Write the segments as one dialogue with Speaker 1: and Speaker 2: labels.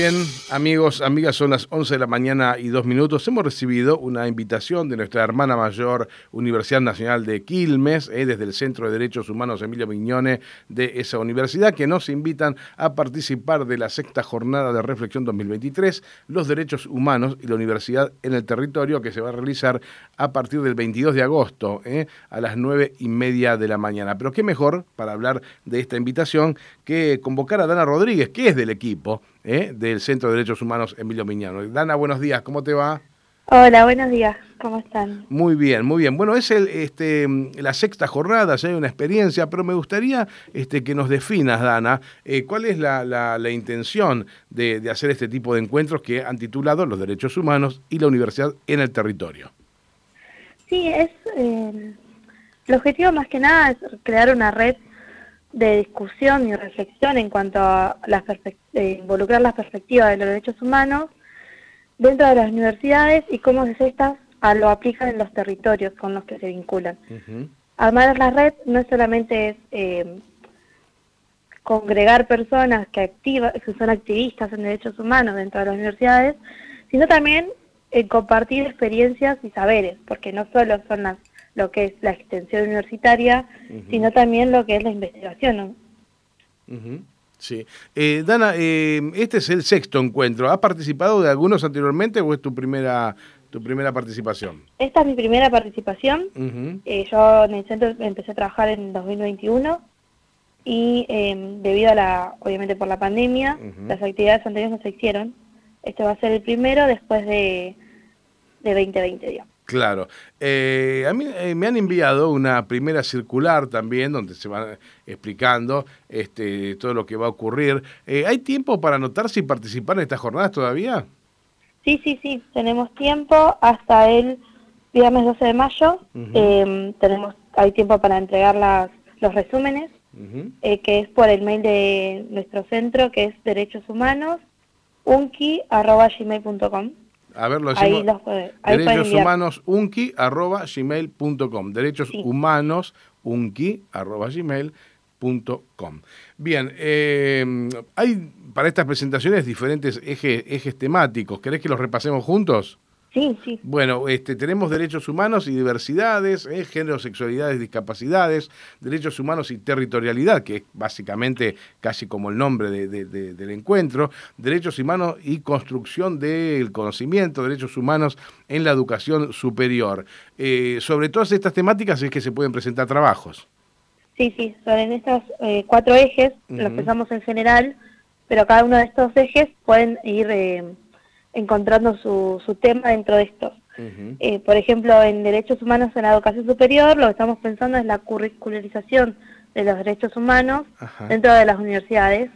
Speaker 1: Bien, amigos, amigas, son las 11 de la mañana y dos minutos. Hemos recibido una invitación de nuestra hermana mayor Universidad Nacional de Quilmes, eh, desde el Centro de Derechos Humanos Emilio Miñone de esa universidad, que nos invitan a participar de la sexta jornada de reflexión 2023, los derechos humanos y la universidad en el territorio, que se va a realizar a partir del 22 de agosto, eh, a las 9 y media de la mañana. Pero qué mejor para hablar de esta invitación que convocar a Dana Rodríguez, que es del equipo ¿eh? del Centro de Derechos Humanos Emilio Miñano. Dana, buenos días, ¿cómo te va?
Speaker 2: Hola, buenos días, ¿cómo están?
Speaker 1: Muy bien, muy bien. Bueno, es el, este, la sexta jornada, ya hay una experiencia, pero me gustaría este, que nos definas, Dana, eh, cuál es la, la, intención de, hacer este tipo de encuentros que han titulado Los Derechos Humanos y la Universidad en el Territorio.
Speaker 2: Sí, es eh, el objetivo más que nada es crear una red de discusión y reflexión en cuanto a involucrar las perspectivas de los derechos humanos dentro de las universidades y cómo estas lo aplican en los territorios con los que se vinculan. Armar la red no solamente es eh, congregar personas que, activa, que son activistas en derechos humanos dentro de las universidades, sino también eh, compartir experiencias y saberes, porque no solo son las lo que es la extensión universitaria, sino también lo que es la investigación.
Speaker 1: Sí. Eh, Dana, eh, este es el sexto encuentro. ¿Has participado de algunos anteriormente o es tu primera tu primera participación?
Speaker 2: Esta es mi primera participación. Eh, yo en el centro empecé a trabajar en 2021 y em, debido a la, obviamente por la pandemia, las actividades anteriores no se hicieron. Este va a ser el primero después de, de 2020, digamos.
Speaker 1: Claro. Eh, a mí eh, me han enviado una primera circular también donde se va explicando este, todo lo que va a ocurrir. Eh, ¿Hay tiempo para anotarse y participar en estas jornadas todavía?
Speaker 2: Sí, sí, sí. Tenemos tiempo hasta el viernes 12 de mayo. Em, tenemos Hay tiempo para entregar las, los resúmenes, que es por el mail de nuestro centro, que es derechos humanos, unki.gmail.com.
Speaker 1: A ver, lo decimos. derechos humanos unki arroba gmail.com. Derechos humanos unki arroba gmail.com. Bien, eh, hay para estas presentaciones diferentes ejes, ejes temáticos. ¿Querés que los repasemos juntos?
Speaker 2: Sí, sí.
Speaker 1: Bueno, este, tenemos derechos humanos y diversidades, eh, género, sexualidades, discapacidades, derechos humanos y territorialidad, que es básicamente casi como el nombre del encuentro, derechos humanos y construcción del conocimiento, derechos humanos en la educación superior. Eh, sobre todas estas temáticas es que se pueden presentar trabajos.
Speaker 2: Sí, sí, sobre estos eh, cuatro ejes, los pensamos en general, pero cada uno de estos ejes pueden ir encontrando su, su tema dentro de estos. Eh, por ejemplo, en derechos humanos en la educación superior, lo que estamos pensando es la curricularización de los derechos humanos dentro de las universidades,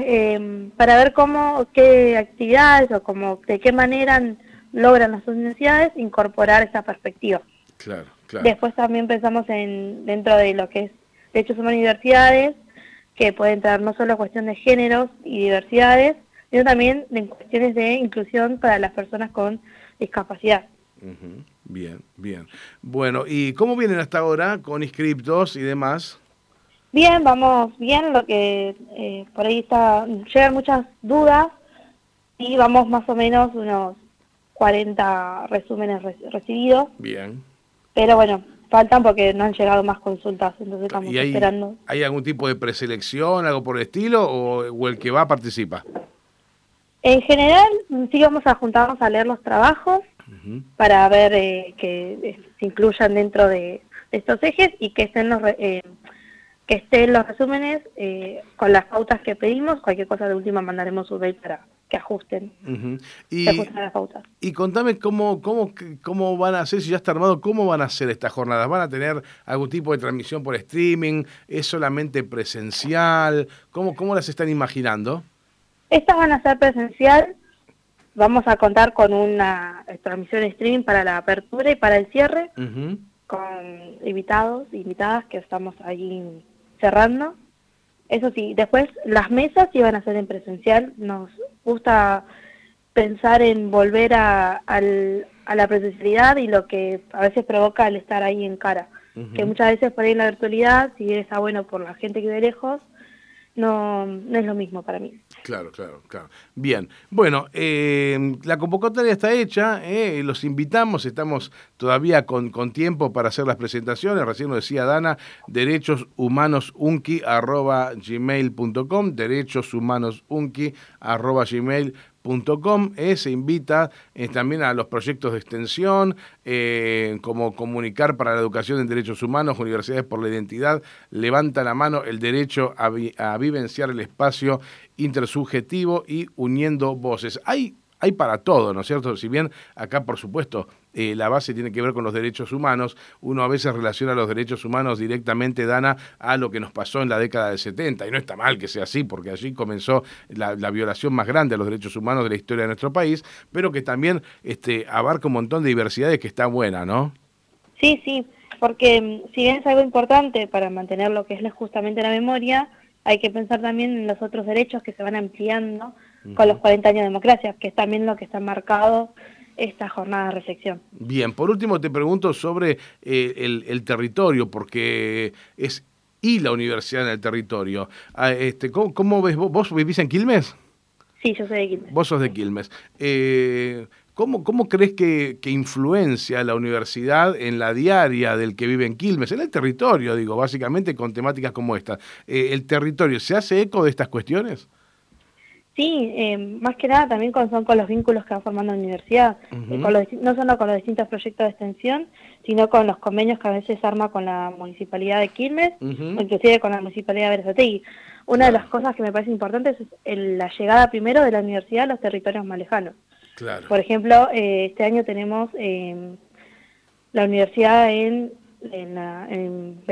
Speaker 2: eh, para ver cómo, qué actividades o cómo, de qué manera logran las universidades incorporar esa perspectiva.
Speaker 1: Claro, claro.
Speaker 2: Después también pensamos en dentro de lo que es derechos humanos y diversidades, que puede entrar no solo cuestión de géneros y diversidades, sino también en cuestiones de inclusión para las personas con discapacidad.
Speaker 1: Bien, bien. Bueno, ¿y cómo vienen hasta ahora con inscriptos y demás?
Speaker 2: Bien, vamos bien, lo que eh, por ahí está, llegan muchas dudas y vamos más o menos unos 40 resúmenes recibidos.
Speaker 1: Bien.
Speaker 2: Pero bueno, faltan porque no han llegado más consultas, entonces estamos esperando.
Speaker 1: ¿Hay algún tipo de preselección, algo por el estilo, o, o el que va participa?
Speaker 2: En general, sí vamos a juntarnos a leer los trabajos para ver eh, que eh, se incluyan dentro de, estos ejes y que estén los, eh, que estén los resúmenes con las pautas que pedimos. Cualquier cosa de última mandaremos un mail para que ajusten,
Speaker 1: y, las pautas. Y contame cómo, cómo, cómo van a hacer, si ya está armado, cómo van a hacer estas jornadas. ¿Van a tener algún tipo de transmisión por streaming? ¿Es solamente presencial? ¿Cómo, cómo las están imaginando?
Speaker 2: Estas van a ser presencial. Vamos a contar con una transmisión streaming para la apertura y para el cierre, con invitados, invitadas que estamos ahí cerrando. Eso sí, después las mesas iban a ser en presencial. Nos gusta pensar en volver a, a la presencialidad y lo que a veces provoca el estar ahí en cara. Que muchas veces por ahí en la virtualidad, si bien está bueno por la gente que vive lejos, no, no es lo mismo para mí.
Speaker 1: Claro, claro, claro. Bien, bueno, eh, la convocatoria está hecha, eh, los invitamos, estamos todavía con, con tiempo para hacer las presentaciones. Recién lo decía Dana, derechoshumanosunki.gmail.com, derechoshumanosunki.gmail.com Com, eh, se invita eh, también a los proyectos de extensión, eh, como Comunicar para la Educación en Derechos Humanos, Universidades por la Identidad, Levanta la Mano, el Derecho a, a Vivenciar el Espacio Intersubjetivo y Uniendo Voces. Hay, hay para todo, ¿no es cierto? Si bien acá, por supuesto, eh, la base tiene que ver con los derechos humanos, uno a veces relaciona los derechos humanos directamente, Dana, a lo que nos pasó en la década del 70, y no está mal que sea así, porque allí comenzó la, violación más grande a los derechos humanos de la historia de nuestro país, pero que también este, abarca un montón de diversidades que está buena, ¿no?
Speaker 2: Sí, sí, porque mm, si bien es algo importante para mantener lo que es justamente la memoria, hay que pensar también en los otros derechos que se van ampliando con los 40 años de democracia, que es también lo que está marcado esta jornada de reflexión.
Speaker 1: Bien, por último te pregunto sobre eh, el, territorio, porque es y la universidad en el territorio. Ah, este, ¿cómo, ves vos? ¿Vos vivís en Quilmes?
Speaker 2: Sí, yo soy de Quilmes.
Speaker 1: Vos sos de Quilmes. Eh, ¿cómo, ¿Cómo crees que, que, influencia la universidad en la diaria del que vive en Quilmes? En el territorio, digo, básicamente con temáticas como esta. Eh, ¿El territorio se hace eco de estas cuestiones?
Speaker 2: Sí, eh, más que nada también con, son con los vínculos que va formando la universidad, eh, con los, no solo con los distintos proyectos de extensión, sino con los convenios que a veces arma con la Municipalidad de Quilmes, o inclusive con la Municipalidad de Berazategui. Una de las cosas que me parece importante es la llegada primero de la universidad a los territorios más lejanos. Por ejemplo, eh, este año tenemos em, la universidad en en, en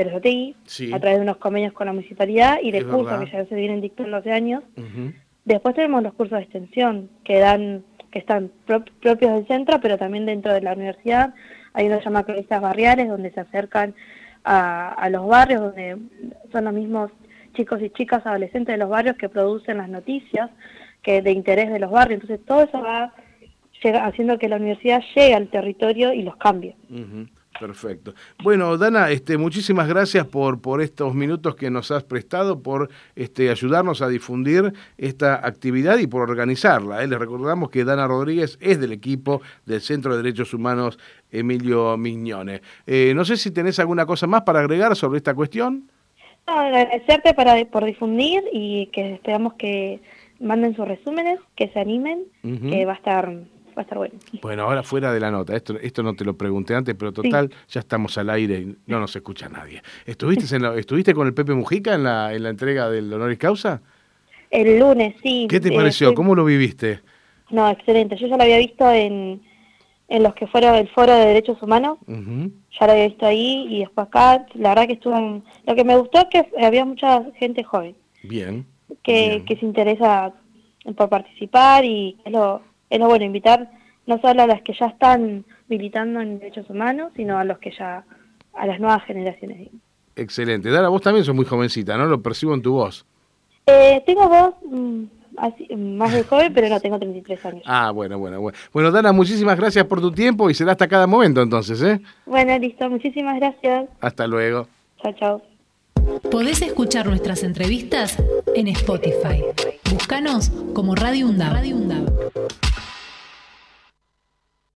Speaker 2: a través de unos convenios con la municipalidad y de cursos que ya se vienen dictando hace años, Después tenemos los cursos de extensión que dan que están propios del centro, pero también dentro de la universidad. Hay uno que cronistas barriales, donde se acercan a, los barrios, donde son los mismos chicos y chicas adolescentes de los barrios que producen las noticias que de interés de los barrios. Entonces todo eso va haciendo que la universidad llegue al territorio y los cambie.
Speaker 1: Perfecto. Bueno, Dana, este, muchísimas gracias por, por estos minutos que nos has prestado, por este, ayudarnos a difundir esta actividad y por organizarla. ¿eh? Les recordamos que Dana Rodríguez es del equipo del Centro de Derechos Humanos Emilio Miñone. Eh, no sé si tenés alguna cosa más para agregar sobre esta cuestión.
Speaker 2: No, agradecerte para, por difundir y que esperamos que manden sus resúmenes, que se animen, que va a estar va a estar bueno.
Speaker 1: Bueno, ahora fuera de la nota, esto, esto no te lo pregunté antes, pero total, ya estamos al aire y no nos escucha nadie. ¿Estuviste, en ¿Estuviste con el Pepe Mujica en la, en la entrega del Honoris Causa?
Speaker 2: El lunes, sí.
Speaker 1: ¿Qué te pareció? ¿Cómo lo viviste?
Speaker 2: No, excelente. Yo ya lo había visto en, en los que fueron el Foro de Derechos Humanos. Ya lo había visto ahí y después acá. La verdad que estuvo... Lo que me gustó es que había mucha gente joven.
Speaker 1: Bien.
Speaker 2: Que, que se interesa por participar y es lo, es lo bueno, invitar no solo a las que ya están militando en derechos humanos, sino a los que ya, a las nuevas generaciones.
Speaker 1: Excelente. Dara, vos también sos muy jovencita, ¿no? Lo percibo en tu voz.
Speaker 2: Eh, tengo voz mm, más de joven, pero no, tengo 33 años.
Speaker 1: Ah, bueno, bueno, bueno. Bueno, Dana, muchísimas gracias por tu tiempo y será hasta cada momento entonces, ¿eh?
Speaker 2: Bueno, listo. Muchísimas gracias.
Speaker 1: Hasta luego.
Speaker 2: Chao, chao.
Speaker 3: Podés escuchar nuestras entrevistas en Spotify. Búscanos como Radio Radio UNDAV.